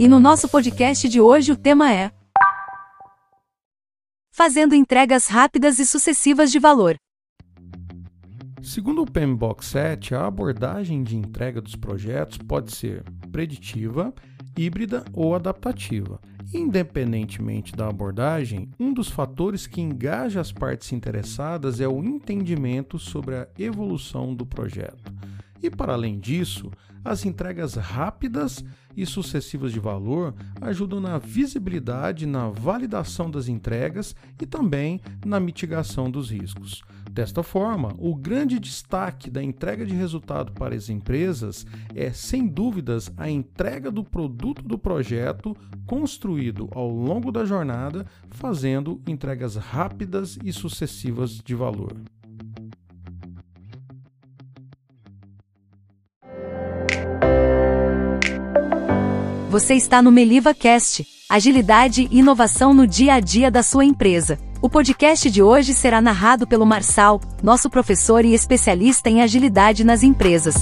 E no nosso podcast de hoje o tema é Fazendo entregas rápidas e sucessivas de valor. Segundo o PMBOK 7, a abordagem de entrega dos projetos pode ser preditiva, híbrida ou adaptativa. Independentemente da abordagem, um dos fatores que engaja as partes interessadas é o entendimento sobre a evolução do projeto. E para além disso, as entregas rápidas e sucessivas de valor ajudam na visibilidade, na validação das entregas e também na mitigação dos riscos. Desta forma, o grande destaque da entrega de resultado para as empresas é, sem dúvidas, a entrega do produto do projeto construído ao longo da jornada, fazendo entregas rápidas e sucessivas de valor. Você está no Meliva Cast, agilidade e inovação no dia a dia da sua empresa. O podcast de hoje será narrado pelo Marçal, nosso professor e especialista em agilidade nas empresas.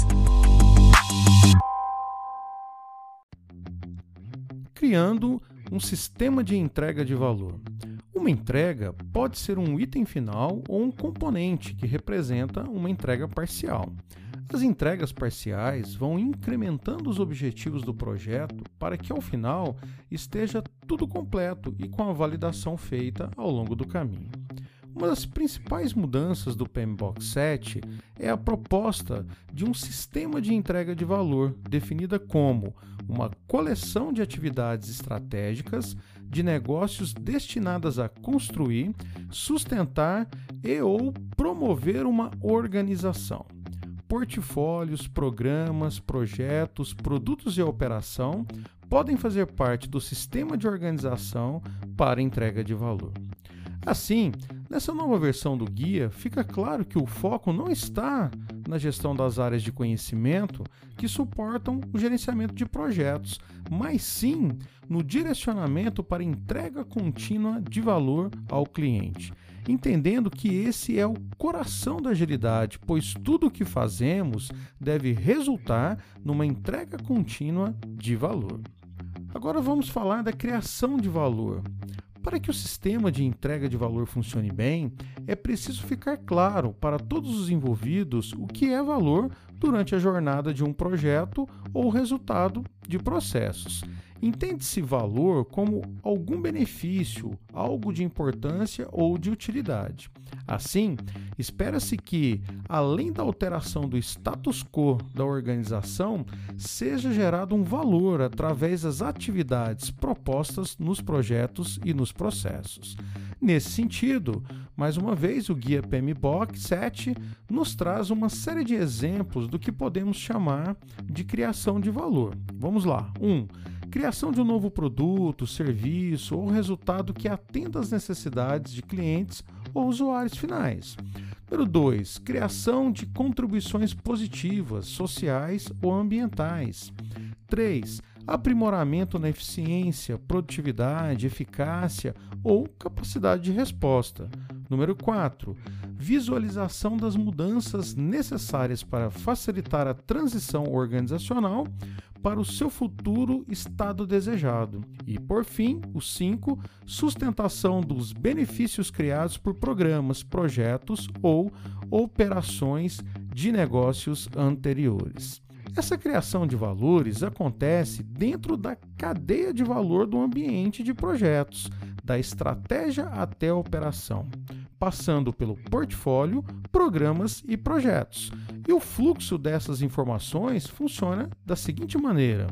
Criando um sistema de entrega de valor. Uma entrega pode ser um item final ou um componente que representa uma entrega parcial. As entregas parciais vão incrementando os objetivos do projeto para que ao final esteja tudo completo e com a validação feita ao longo do caminho. Uma das principais mudanças do PMBOK 7 é a proposta de um sistema de entrega de valor, definida como uma coleção de atividades estratégicas de negócios destinadas a construir, sustentar e ou promover uma organização portfólios, programas, projetos, produtos e operação podem fazer parte do sistema de organização para entrega de valor. Assim, nessa nova versão do guia, fica claro que o foco não está na gestão das áreas de conhecimento que suportam o gerenciamento de projetos, mas sim no direcionamento para entrega contínua de valor ao cliente entendendo que esse é o coração da agilidade, pois tudo o que fazemos deve resultar numa entrega contínua de valor. Agora vamos falar da criação de valor. Para que o sistema de entrega de valor funcione bem, é preciso ficar claro para todos os envolvidos o que é valor durante a jornada de um projeto ou resultado de processos. Entende-se valor como algum benefício, algo de importância ou de utilidade. Assim, espera-se que, além da alteração do status quo da organização, seja gerado um valor através das atividades propostas nos projetos e nos processos. Nesse sentido, mais uma vez, o guia PMBOK 7 nos traz uma série de exemplos do que podemos chamar de criação de valor. Vamos lá. 1. Um, criação de um novo produto, serviço ou resultado que atenda às necessidades de clientes ou usuários finais. Número 2. Criação de contribuições positivas, sociais ou ambientais. 3. Aprimoramento na eficiência, produtividade, eficácia ou capacidade de resposta. Número 4. Visualização das mudanças necessárias para facilitar a transição organizacional para o seu futuro estado desejado. E, por fim, o 5, sustentação dos benefícios criados por programas, projetos ou operações de negócios anteriores. Essa criação de valores acontece dentro da cadeia de valor do ambiente de projetos, da estratégia até a operação, passando pelo portfólio, programas e projetos e o fluxo dessas informações funciona da seguinte maneira: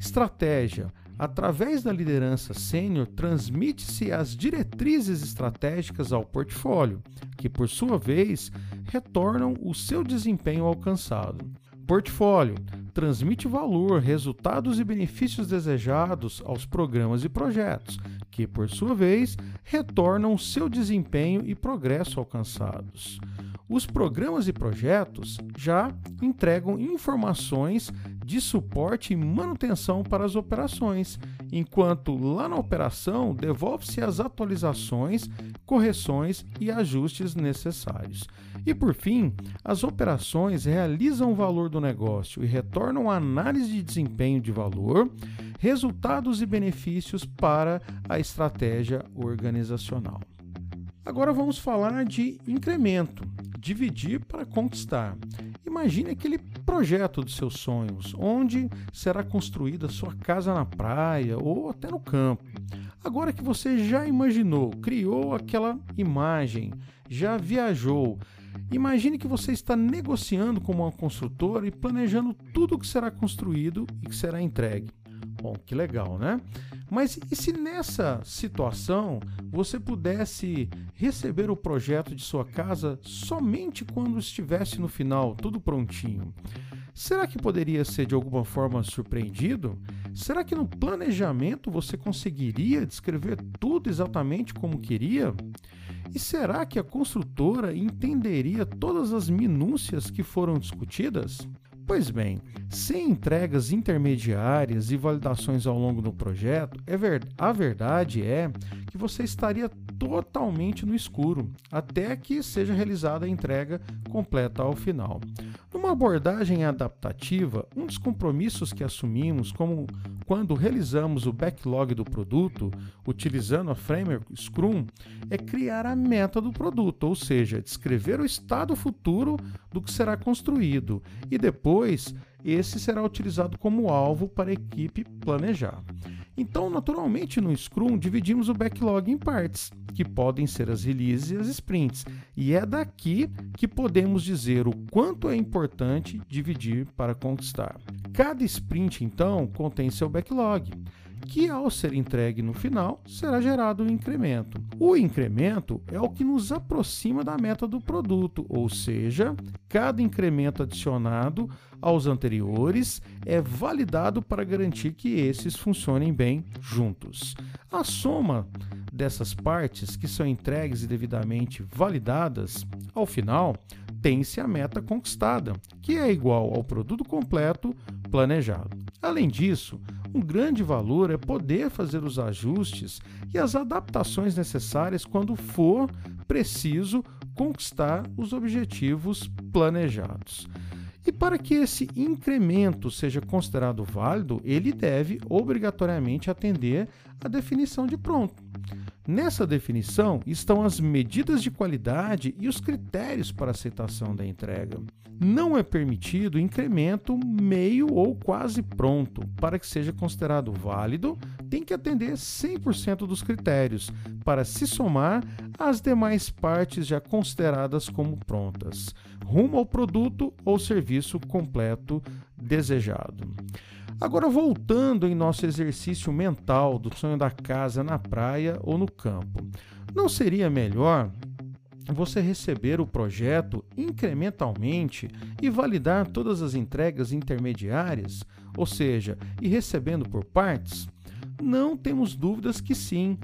estratégia. Através da liderança sênior, transmite-se as diretrizes estratégicas ao portfólio, que por sua vez retornam o seu desempenho alcançado. Portfólio transmite valor, resultados e benefícios desejados aos programas e projetos, que por sua vez retornam seu desempenho e progresso alcançados. Os programas e projetos já entregam informações de suporte e manutenção para as operações, enquanto lá na operação devolve-se as atualizações, correções e ajustes necessários. E por fim, as operações realizam o valor do negócio e retornam a análise de desempenho de valor, resultados e benefícios para a estratégia organizacional. Agora vamos falar de incremento, dividir para conquistar. Imagine aquele projeto dos seus sonhos, onde será construída sua casa na praia ou até no campo. Agora que você já imaginou, criou aquela imagem, já viajou, imagine que você está negociando com uma construtora e planejando tudo o que será construído e que será entregue. Bom, que legal, né? Mas e se nessa situação você pudesse receber o projeto de sua casa somente quando estivesse no final, tudo prontinho? Será que poderia ser de alguma forma surpreendido? Será que no planejamento você conseguiria descrever tudo exatamente como queria? E será que a construtora entenderia todas as minúcias que foram discutidas? Pois bem, sem entregas intermediárias e validações ao longo do projeto, é ver... a verdade é que você estaria totalmente no escuro até que seja realizada a entrega completa ao final. Numa abordagem adaptativa, um dos compromissos que assumimos, como quando realizamos o backlog do produto, utilizando a framework Scrum, é criar a meta do produto, ou seja, descrever o estado futuro do que será construído e depois esse será utilizado como alvo para a equipe planejar. Então, naturalmente, no Scrum, dividimos o backlog em partes, que podem ser as releases e as sprints, e é daqui que podemos dizer o quanto é importante dividir para conquistar. Cada sprint, então, contém seu backlog que ao ser entregue no final será gerado um incremento. O incremento é o que nos aproxima da meta do produto, ou seja, cada incremento adicionado aos anteriores é validado para garantir que esses funcionem bem juntos. A soma dessas partes que são entregues e devidamente validadas, ao final, tem-se a meta conquistada, que é igual ao produto completo planejado. Além disso, um grande valor é poder fazer os ajustes e as adaptações necessárias quando for preciso conquistar os objetivos planejados. E para que esse incremento seja considerado válido, ele deve obrigatoriamente atender à definição de pronto. Nessa definição estão as medidas de qualidade e os critérios para aceitação da entrega. Não é permitido incremento meio ou quase pronto. Para que seja considerado válido, tem que atender 100% dos critérios para se somar às demais partes já consideradas como prontas, rumo ao produto ou serviço completo desejado. Agora, voltando em nosso exercício mental do sonho da casa na praia ou no campo, não seria melhor você receber o projeto incrementalmente e validar todas as entregas intermediárias, ou seja, e recebendo por partes? Não temos dúvidas que sim.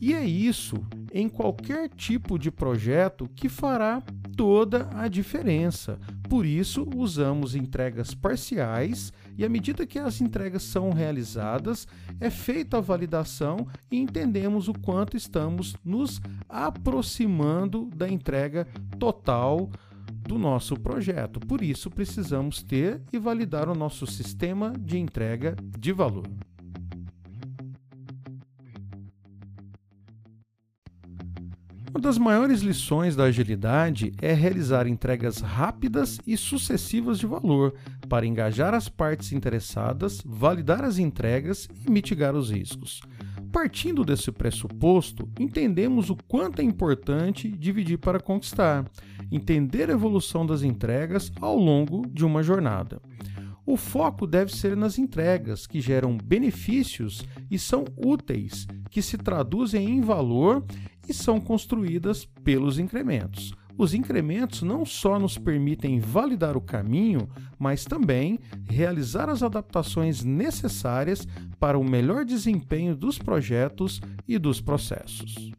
E é isso em qualquer tipo de projeto que fará toda a diferença. Por isso, usamos entregas parciais e à medida que as entregas são realizadas, é feita a validação e entendemos o quanto estamos nos aproximando da entrega total do nosso projeto. Por isso, precisamos ter e validar o nosso sistema de entrega de valor. Uma das maiores lições da agilidade é realizar entregas rápidas e sucessivas de valor para engajar as partes interessadas, validar as entregas e mitigar os riscos. Partindo desse pressuposto, entendemos o quanto é importante dividir para conquistar, entender a evolução das entregas ao longo de uma jornada. O foco deve ser nas entregas que geram benefícios e são úteis, que se traduzem em valor e são construídas pelos incrementos. Os incrementos não só nos permitem validar o caminho, mas também realizar as adaptações necessárias para o melhor desempenho dos projetos e dos processos.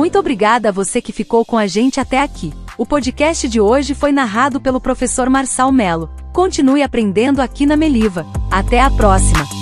Muito obrigada a você que ficou com a gente até aqui. O podcast de hoje foi narrado pelo professor Marçal Melo. Continue aprendendo aqui na Meliva. Até a próxima!